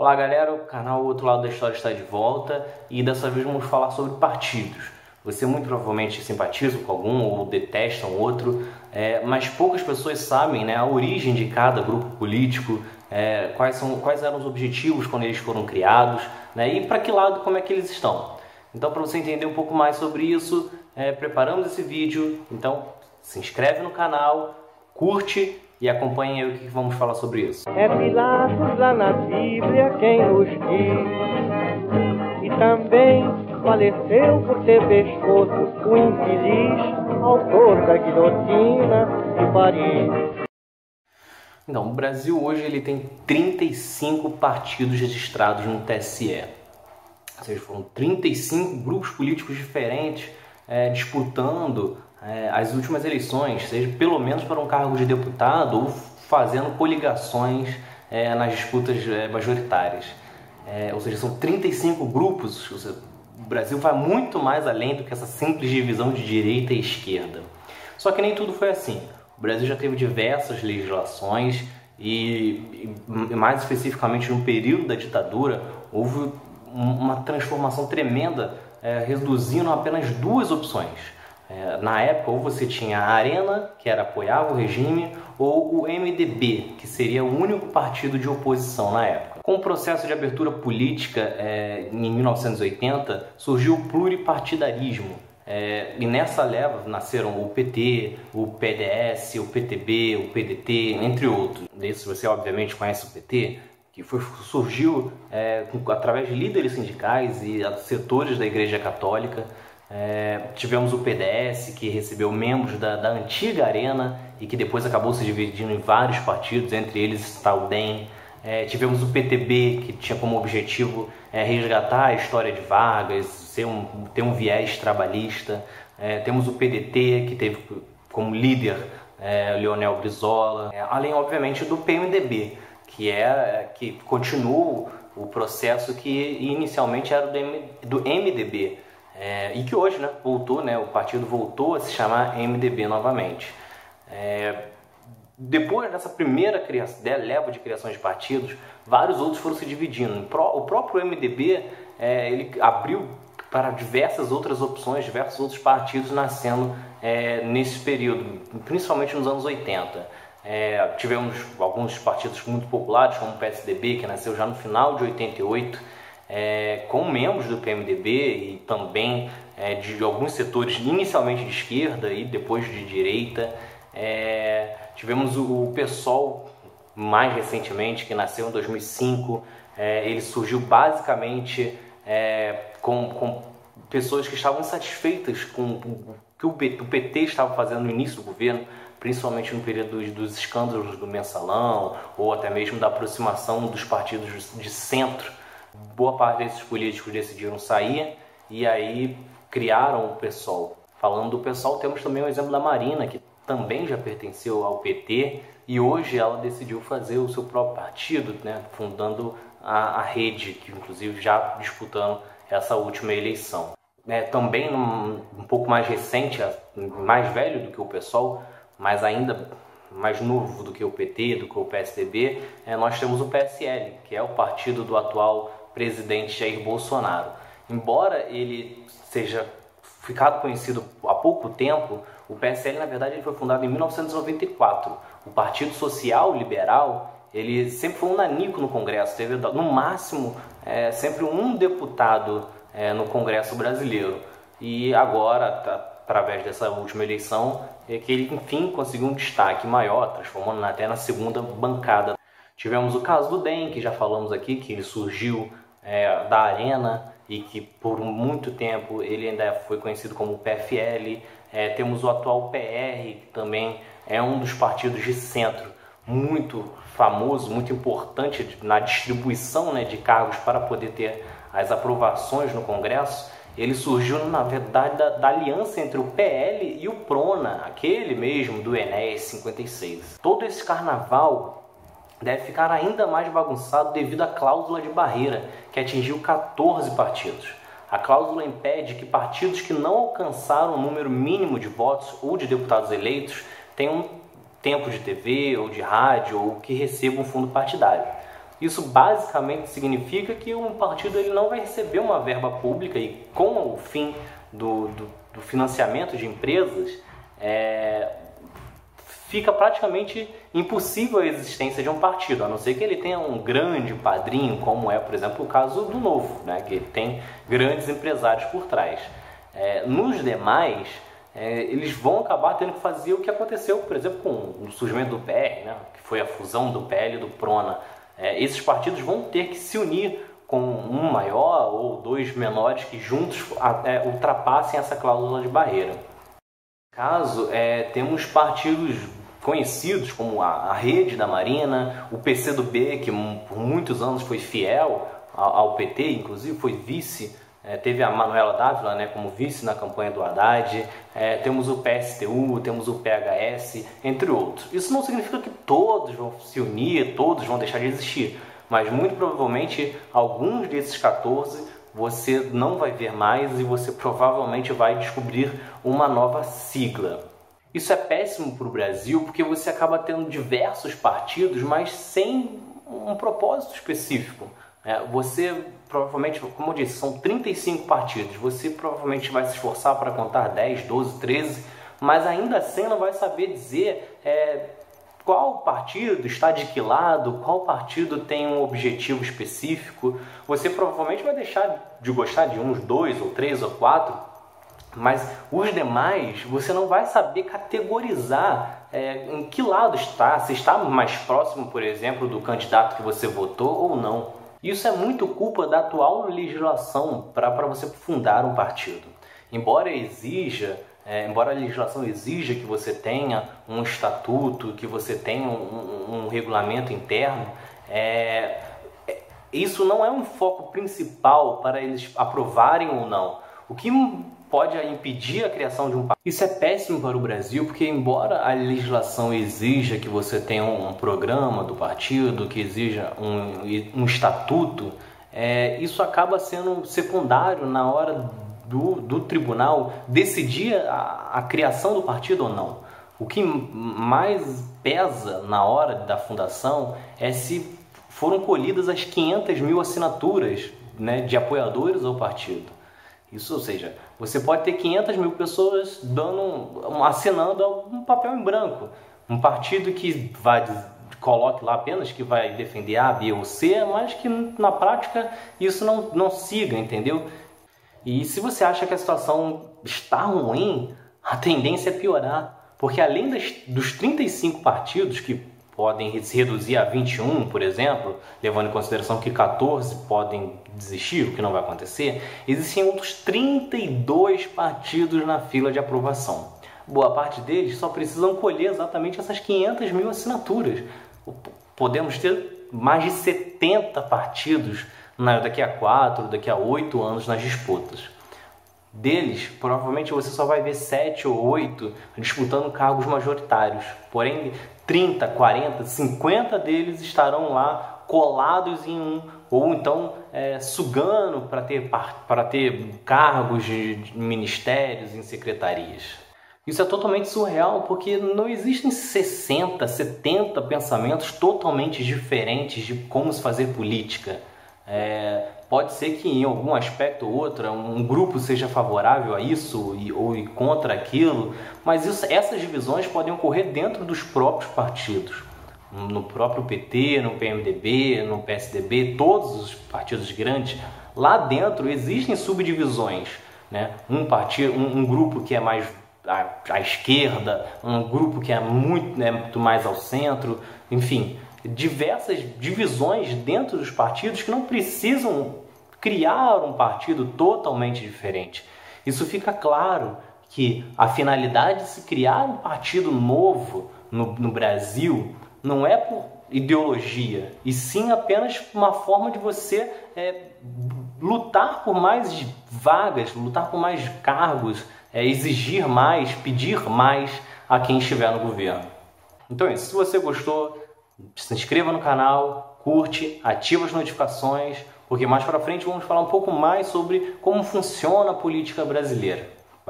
Olá galera, o canal Outro Lado da História está de volta e dessa vez vamos falar sobre partidos. Você muito provavelmente simpatiza com algum ou detesta um outro, é, mas poucas pessoas sabem né, a origem de cada grupo político, é, quais, são, quais eram os objetivos quando eles foram criados né, e para que lado, como é que eles estão. Então, para você entender um pouco mais sobre isso, é, preparamos esse vídeo. Então, se inscreve no canal, curte e acompanhem aí o que vamos falar sobre isso. É Pilatos lá na Bíblia quem nos diz. E também faleceu por ter pescoço o infeliz autor da guilhotina de Paris. Então, o Brasil hoje ele tem 35 partidos registrados no TSE. Ou seja, foram 35 grupos políticos diferentes é, disputando é, as últimas eleições, seja pelo menos para um cargo de deputado ou fazendo coligações é, nas disputas é, majoritárias. É, ou seja, são 35 grupos. Seja, o Brasil vai muito mais além do que essa simples divisão de direita e esquerda. Só que nem tudo foi assim. O Brasil já teve diversas legislações e, e mais especificamente no período da ditadura, houve uma transformação tremenda, é, reduzindo apenas duas opções na época, ou você tinha a Arena, que era apoiava o regime, ou o MDB, que seria o único partido de oposição na época. Com o processo de abertura política é, em 1980, surgiu o pluripartidarismo. É, e nessa leva nasceram o PT, o PDS, o PTB, o PDT, entre outros. Desse você obviamente conhece o PT, que foi, surgiu é, através de líderes sindicais e setores da Igreja Católica. É, tivemos o PDS, que recebeu membros da, da, antiga Arena e que depois acabou se dividindo em vários partidos, entre eles está o DEM. É, tivemos o PTB, que tinha como objetivo é, resgatar a história de Vargas, ser um, ter um viés trabalhista. É, temos o PDT, que teve como líder é, Leonel Brizola. É, além, obviamente, do PMDB, que, é, que continua o processo que inicialmente era do, do MDB é, e que hoje né, voltou, né, o partido voltou a se chamar MDB novamente. É, depois dessa primeira criação, leva de criação de partidos, vários outros foram se dividindo. O próprio MDB é, ele abriu para diversas outras opções, diversos outros partidos nascendo é, nesse período, principalmente nos anos 80. É, tivemos alguns partidos muito populares, como o PSDB, que nasceu já no final de 88, é, com membros do PMDB e também é, de alguns setores inicialmente de esquerda e depois de direita. É, tivemos o, PSOL mais recentemente, que nasceu em 2005. É, ele surgiu basicamente é, com, com pessoas que estavam insatisfeitas com o que o PT estava fazendo no início do governo, principalmente no período dos, dos escândalos do mensalão ou até mesmo da aproximação dos partidos de centro boa parte desses políticos decidiram sair e aí criaram o PSOL. Falando do PSOL, temos também o exemplo da Marina, que também já pertenceu ao PT e hoje ela decidiu fazer o seu próprio partido, né, fundando a, a rede, que inclusive já disputando essa última eleição. É, também um, um pouco mais recente, mais velho do que o PSOL, mas ainda mais novo do que o PT, do que o PSDB, é, nós temos o PSL, que é o partido do atual presidente Jair Bolsonaro. Embora ele seja ficado conhecido há pouco tempo, o PSL na verdade ele foi fundado em 1994. O Partido Social Liberal ele sempre foi um nanico no Congresso, teve no máximo é, sempre um deputado é, no Congresso brasileiro. E agora, tá, através dessa última eleição, é que ele enfim conseguiu um destaque maior, transformando até na segunda bancada. Tivemos o caso do DEM, que já falamos aqui, que ele surgiu é, da Arena e que por muito tempo ele ainda foi conhecido como PFL. É, temos o atual PR, que também é um dos partidos de centro muito famoso, muito importante na distribuição né, de cargos para poder ter as aprovações no Congresso. Ele surgiu, na verdade, da, da aliança entre o PL e o PRONA, aquele mesmo do Enéas 56. Todo esse carnaval deve ficar ainda mais bagunçado devido à cláusula de barreira, que atingiu 14 partidos. A cláusula impede que partidos que não alcançaram o número mínimo de votos ou de deputados eleitos tenham tempo de TV ou de rádio ou que recebam fundo partidário. Isso basicamente significa que um partido ele não vai receber uma verba pública e com o fim do, do, do financiamento de empresas, é, fica praticamente impossível a existência de um partido, a não ser que ele tenha um grande padrinho, como é, por exemplo, o caso do Novo, né, que tem grandes empresários por trás. É, nos demais, é, eles vão acabar tendo que fazer o que aconteceu, por exemplo, com o surgimento do PR, né, que foi a fusão do PL e do PRONA. É, esses partidos vão ter que se unir com um maior ou dois menores que juntos é, ultrapassem essa cláusula de barreira. Caso é, temos partidos conhecidos como a, a, Rede da Marina, o PCdoB, que por muitos anos foi fiel ao, ao PT, inclusive foi vice é, teve a Manuela Dávila né, como vice na campanha do Haddad, é, temos o PSTU, temos o PHS, entre outros. Isso não significa que todos vão se unir, todos vão deixar de existir, mas muito provavelmente alguns desses 14 você não vai ver mais e você provavelmente vai descobrir uma nova sigla. Isso é péssimo para o Brasil porque você acaba tendo diversos partidos, mas sem um propósito específico. É, você provavelmente, como eu disse, são 35 partidos. Você provavelmente vai se esforçar para contar 10, 12, 13, mas ainda assim não vai saber dizer é, qual partido está de que lado, qual partido tem um objetivo específico. Você provavelmente vai deixar de gostar de uns dois, ou três, ou quatro, mas os demais você não vai saber categorizar é, em que lado está, se está mais próximo, por exemplo, do candidato que você votou ou não. Isso é muito culpa da atual legislação para você fundar um partido. Embora exija, é, embora a legislação exija que você tenha um estatuto, que você tenha um, um, regulamento interno, é, é, isso não é um foco principal para eles aprovarem ou não. O que pode impedir a criação de um partido. Isso é péssimo para o Brasil, porque embora a legislação exija que você tenha um programa do partido, que exija um, um estatuto, é, isso acaba sendo secundário na hora do, do tribunal decidir a, a criação do partido ou não. O que mais pesa na hora da fundação é se foram colhidas as 500 mil assinaturas né, de apoiadores ao partido. Isso, ou seja, você pode ter 500 mil pessoas dando, assinando um papel em branco. Um partido que vai coloque lá apenas que vai defender A, B ou C, mas que na prática isso não, não siga, entendeu? E se você acha que a situação está ruim, a tendência é piorar. Porque além das, dos 35 partidos que podem se reduzir a 21, por exemplo, levando em consideração que 14 podem desistir, o que não vai acontecer, existem outros 32 partidos na fila de aprovação. Boa parte deles só precisam colher exatamente essas 500 mil assinaturas. Podemos ter mais de 70 partidos daqui a 4, daqui a 8 anos nas disputas. Deles, provavelmente você só vai ver 7 ou 8 disputando cargos majoritários. Porém, 30, 40, 50 deles estarão lá colados em um, ou então é, sugando para ter, ter cargos de ministérios em secretarias. Isso é totalmente surreal porque não existem 60, 70 pensamentos totalmente diferentes de como se fazer política. É, pode ser que em algum aspecto ou outro um grupo seja favorável a isso ou contra aquilo, mas isso, essas divisões podem ocorrer dentro dos próprios partidos. No próprio PT, no PMDB, no PSDB, todos os partidos grandes, lá dentro existem subdivisões. Né? Um, partido, um, um grupo que é mais à, à, esquerda, um grupo que é muito, né, muito mais ao centro, enfim, diversas divisões dentro dos partidos que não precisam criar um partido totalmente diferente. Isso fica claro que a finalidade de se criar um partido novo no, no Brasil não é por ideologia, e sim apenas uma forma de você é, lutar por mais vagas, lutar por mais cargos, é, exigir mais, pedir mais a quem estiver no governo. Então é isso. Se você gostou, se inscreva no canal, curte, ativa as notificações, porque mais para frente vamos falar um pouco mais sobre como funciona a política brasileira.